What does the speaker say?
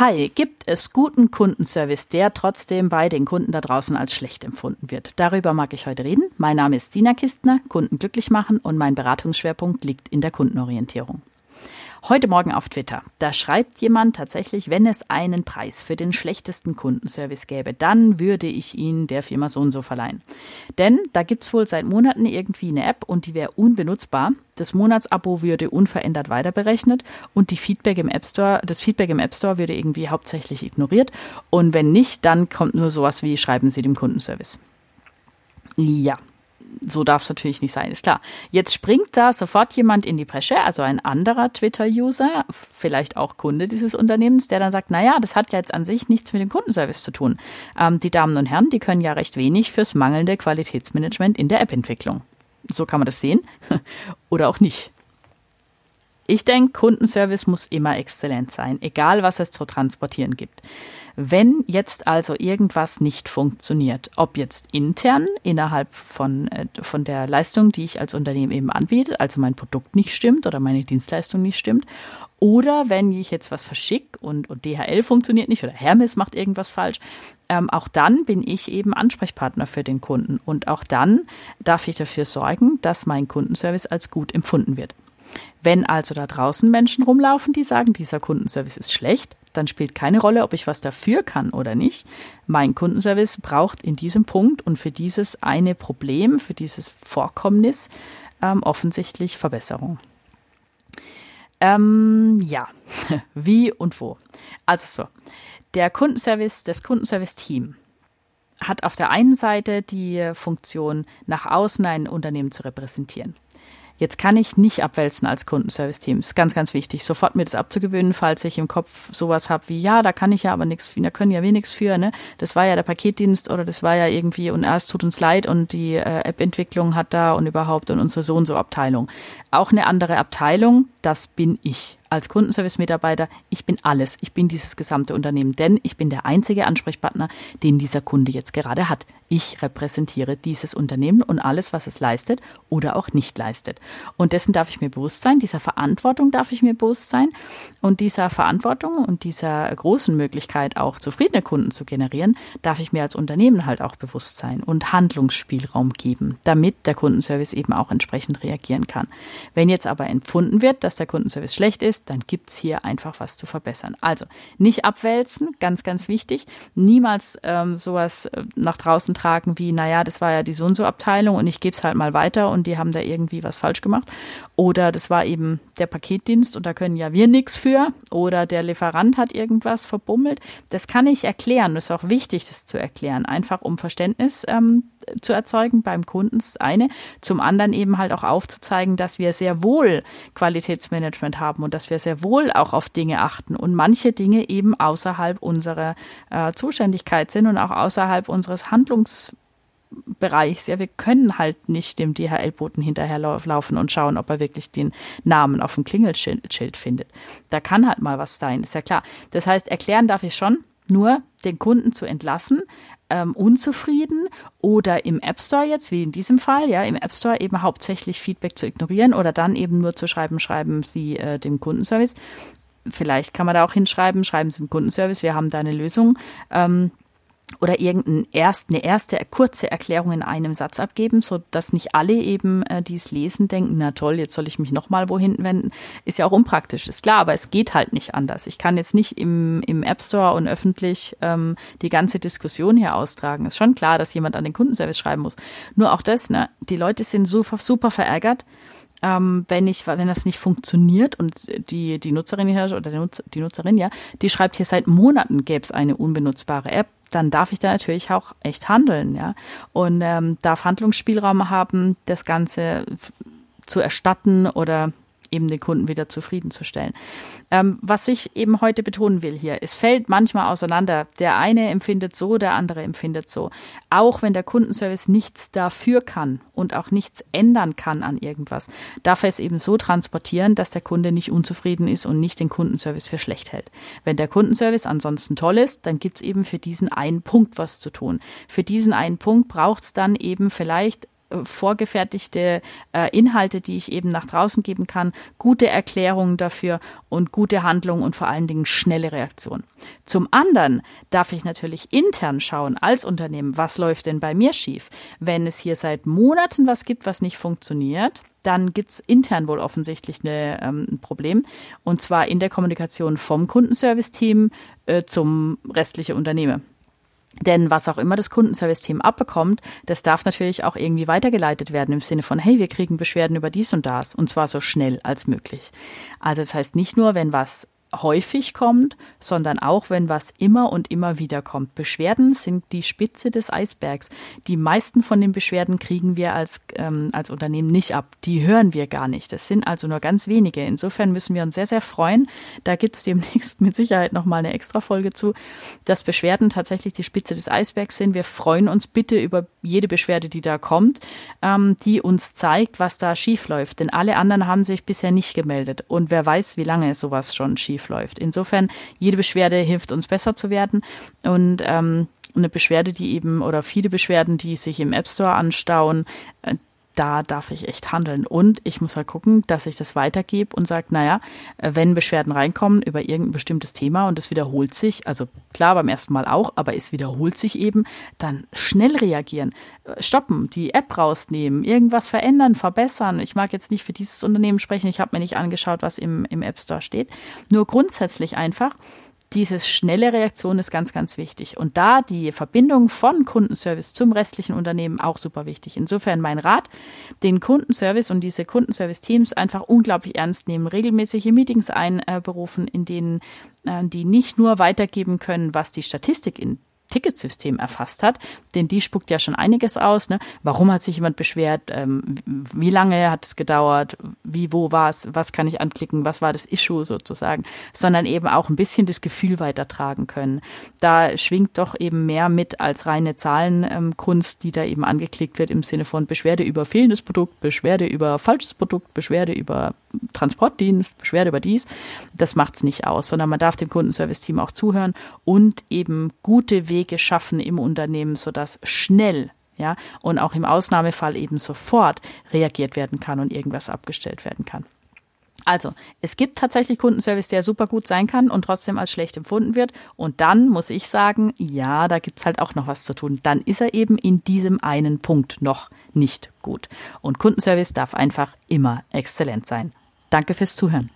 Hi, gibt es guten Kundenservice, der trotzdem bei den Kunden da draußen als schlecht empfunden wird? Darüber mag ich heute reden. Mein Name ist Sina Kistner, Kunden glücklich machen und mein Beratungsschwerpunkt liegt in der Kundenorientierung. Heute Morgen auf Twitter. Da schreibt jemand tatsächlich, wenn es einen Preis für den schlechtesten Kundenservice gäbe, dann würde ich ihn der Firma so und so verleihen. Denn da gibt's wohl seit Monaten irgendwie eine App und die wäre unbenutzbar. Das Monatsabo würde unverändert weiterberechnet und die Feedback im App Store, das Feedback im App Store würde irgendwie hauptsächlich ignoriert. Und wenn nicht, dann kommt nur sowas wie schreiben Sie dem Kundenservice. Ja, so darf es natürlich nicht sein, ist klar. Jetzt springt da sofort jemand in die Bresche, also ein anderer Twitter-User, vielleicht auch Kunde dieses Unternehmens, der dann sagt, naja, das hat ja jetzt an sich nichts mit dem Kundenservice zu tun. Ähm, die Damen und Herren, die können ja recht wenig fürs mangelnde Qualitätsmanagement in der App-Entwicklung. So kann man das sehen oder auch nicht. Ich denke, Kundenservice muss immer exzellent sein, egal was es zu transportieren gibt. Wenn jetzt also irgendwas nicht funktioniert, ob jetzt intern innerhalb von, äh, von der Leistung, die ich als Unternehmen eben anbiete, also mein Produkt nicht stimmt oder meine Dienstleistung nicht stimmt, oder wenn ich jetzt was verschicke und, und DHL funktioniert nicht oder Hermes macht irgendwas falsch, ähm, auch dann bin ich eben Ansprechpartner für den Kunden. Und auch dann darf ich dafür sorgen, dass mein Kundenservice als gut empfunden wird. Wenn also da draußen Menschen rumlaufen, die sagen, dieser Kundenservice ist schlecht, dann spielt keine Rolle, ob ich was dafür kann oder nicht. Mein Kundenservice braucht in diesem Punkt und für dieses eine Problem, für dieses Vorkommnis ähm, offensichtlich Verbesserung. Ähm, ja, wie und wo. Also so, der Kundenservice, das Kundenservice-Team hat auf der einen Seite die Funktion, nach außen ein Unternehmen zu repräsentieren. Jetzt kann ich nicht abwälzen als Kundenservice-Team. Ist ganz, ganz wichtig, sofort mir das abzugewöhnen, falls ich im Kopf sowas habe wie, ja, da kann ich ja aber nichts, da können ja nichts für, ne? Das war ja der Paketdienst oder das war ja irgendwie und erst tut uns leid und die äh, App-Entwicklung hat da und überhaupt und unsere so und so Abteilung. Auch eine andere Abteilung, das bin ich als Kundenservice-Mitarbeiter, ich bin alles. Ich bin dieses gesamte Unternehmen, denn ich bin der einzige Ansprechpartner, den dieser Kunde jetzt gerade hat. Ich repräsentiere dieses Unternehmen und alles, was es leistet oder auch nicht leistet. Und dessen darf ich mir bewusst sein, dieser Verantwortung darf ich mir bewusst sein und dieser Verantwortung und dieser großen Möglichkeit, auch zufriedene Kunden zu generieren, darf ich mir als Unternehmen halt auch bewusst sein und Handlungsspielraum geben, damit der Kundenservice eben auch entsprechend reagieren kann. Wenn jetzt aber empfunden wird, dass der Kundenservice schlecht ist, ist, dann gibt's hier einfach was zu verbessern. Also nicht abwälzen, ganz, ganz wichtig. Niemals ähm, sowas äh, nach draußen tragen wie, naja, das war ja die so und so Abteilung und ich gebe es halt mal weiter und die haben da irgendwie was falsch gemacht. Oder das war eben der Paketdienst und da können ja wir nichts für. Oder der Lieferant hat irgendwas verbummelt. Das kann ich erklären. Das ist auch wichtig, das zu erklären. Einfach um Verständnis ähm, zu erzeugen beim Kunden, das eine. Zum anderen eben halt auch aufzuzeigen, dass wir sehr wohl Qualitätsmanagement haben und dass wir sehr wohl auch auf Dinge achten und manche Dinge eben außerhalb unserer äh, Zuständigkeit sind und auch außerhalb unseres Handlungs Bereichs. Ja, wir können halt nicht dem DHL-Boten hinterherlaufen und schauen, ob er wirklich den Namen auf dem Klingelschild findet. Da kann halt mal was sein, ist ja klar. Das heißt, erklären darf ich schon, nur den Kunden zu entlassen, ähm, unzufrieden oder im App Store jetzt, wie in diesem Fall, ja, im App Store eben hauptsächlich Feedback zu ignorieren oder dann eben nur zu schreiben, schreiben Sie äh, dem Kundenservice. Vielleicht kann man da auch hinschreiben, schreiben Sie dem Kundenservice, wir haben da eine Lösung. Ähm, oder irgendeine erst, eine erste kurze Erklärung in einem Satz abgeben, so dass nicht alle eben, äh, die es lesen, denken, na toll, jetzt soll ich mich nochmal wohin wenden. Ist ja auch unpraktisch, ist klar, aber es geht halt nicht anders. Ich kann jetzt nicht im, im App Store und öffentlich ähm, die ganze Diskussion hier austragen. Ist schon klar, dass jemand an den Kundenservice schreiben muss. Nur auch das, ne, die Leute sind super, super verärgert, ähm, wenn ich, wenn das nicht funktioniert und die, die Nutzerin hier oder die, Nutzer, die Nutzerin ja, die schreibt hier seit Monaten gäbe es eine unbenutzbare App, dann darf ich da natürlich auch echt handeln, ja. Und ähm, darf Handlungsspielraum haben, das Ganze zu erstatten oder eben den Kunden wieder zufriedenzustellen. Ähm, was ich eben heute betonen will hier, es fällt manchmal auseinander. Der eine empfindet so, der andere empfindet so. Auch wenn der Kundenservice nichts dafür kann und auch nichts ändern kann an irgendwas, darf er es eben so transportieren, dass der Kunde nicht unzufrieden ist und nicht den Kundenservice für schlecht hält. Wenn der Kundenservice ansonsten toll ist, dann gibt es eben für diesen einen Punkt was zu tun. Für diesen einen Punkt braucht es dann eben vielleicht vorgefertigte äh, Inhalte, die ich eben nach draußen geben kann, gute Erklärungen dafür und gute Handlungen und vor allen Dingen schnelle Reaktion. Zum anderen darf ich natürlich intern schauen als Unternehmen, was läuft denn bei mir schief. Wenn es hier seit Monaten was gibt, was nicht funktioniert, dann gibt's intern wohl offensichtlich eine, ähm, ein Problem. Und zwar in der Kommunikation vom Kundenservice-Team äh, zum restlichen Unternehmen. Denn was auch immer das Kundenservice-Team abbekommt, das darf natürlich auch irgendwie weitergeleitet werden im Sinne von, hey, wir kriegen Beschwerden über dies und das und zwar so schnell als möglich. Also das heißt nicht nur, wenn was häufig kommt, sondern auch, wenn was immer und immer wieder kommt. Beschwerden sind die Spitze des Eisbergs. Die meisten von den Beschwerden kriegen wir als, ähm, als Unternehmen nicht ab. Die hören wir gar nicht. Das sind also nur ganz wenige. Insofern müssen wir uns sehr, sehr freuen. Da gibt es demnächst mit Sicherheit nochmal eine extra Folge zu, dass Beschwerden tatsächlich die Spitze des Eisbergs sind. Wir freuen uns bitte über jede Beschwerde, die da kommt, ähm, die uns zeigt, was da schief läuft. Denn alle anderen haben sich bisher nicht gemeldet. Und wer weiß, wie lange sowas schon schief schief läuft. Insofern, jede Beschwerde hilft uns besser zu werden und ähm, eine Beschwerde, die eben oder viele Beschwerden, die sich im App Store anstauen, äh, da darf ich echt handeln. Und ich muss halt gucken, dass ich das weitergebe und sage, naja, wenn Beschwerden reinkommen über irgendein bestimmtes Thema und es wiederholt sich, also klar beim ersten Mal auch, aber es wiederholt sich eben, dann schnell reagieren, stoppen, die App rausnehmen, irgendwas verändern, verbessern. Ich mag jetzt nicht für dieses Unternehmen sprechen, ich habe mir nicht angeschaut, was im, im App Store steht. Nur grundsätzlich einfach diese schnelle Reaktion ist ganz, ganz wichtig. Und da die Verbindung von Kundenservice zum restlichen Unternehmen auch super wichtig. Insofern mein Rat, den Kundenservice und diese Kundenservice-Teams einfach unglaublich ernst nehmen, regelmäßige Meetings einberufen, in denen äh, die nicht nur weitergeben können, was die Statistik in Ticketsystem erfasst hat, denn die spuckt ja schon einiges aus. Ne? Warum hat sich jemand beschwert? Ähm, wie lange hat es gedauert? Wie, wo war es? Was kann ich anklicken? Was war das Issue sozusagen? Sondern eben auch ein bisschen das Gefühl weitertragen können. Da schwingt doch eben mehr mit als reine Zahlenkunst, die da eben angeklickt wird im Sinne von Beschwerde über fehlendes Produkt, Beschwerde über falsches Produkt, Beschwerde über Transportdienst, Beschwerde über dies. Das macht's nicht aus, sondern man darf dem Kundenservice-Team auch zuhören und eben gute Wege schaffen im Unternehmen, sodass schnell ja, und auch im Ausnahmefall eben sofort reagiert werden kann und irgendwas abgestellt werden kann. Also, es gibt tatsächlich Kundenservice, der super gut sein kann und trotzdem als schlecht empfunden wird. Und dann muss ich sagen, ja, da gibt's halt auch noch was zu tun. Dann ist er eben in diesem einen Punkt noch nicht gut. Und Kundenservice darf einfach immer exzellent sein. Danke fürs Zuhören.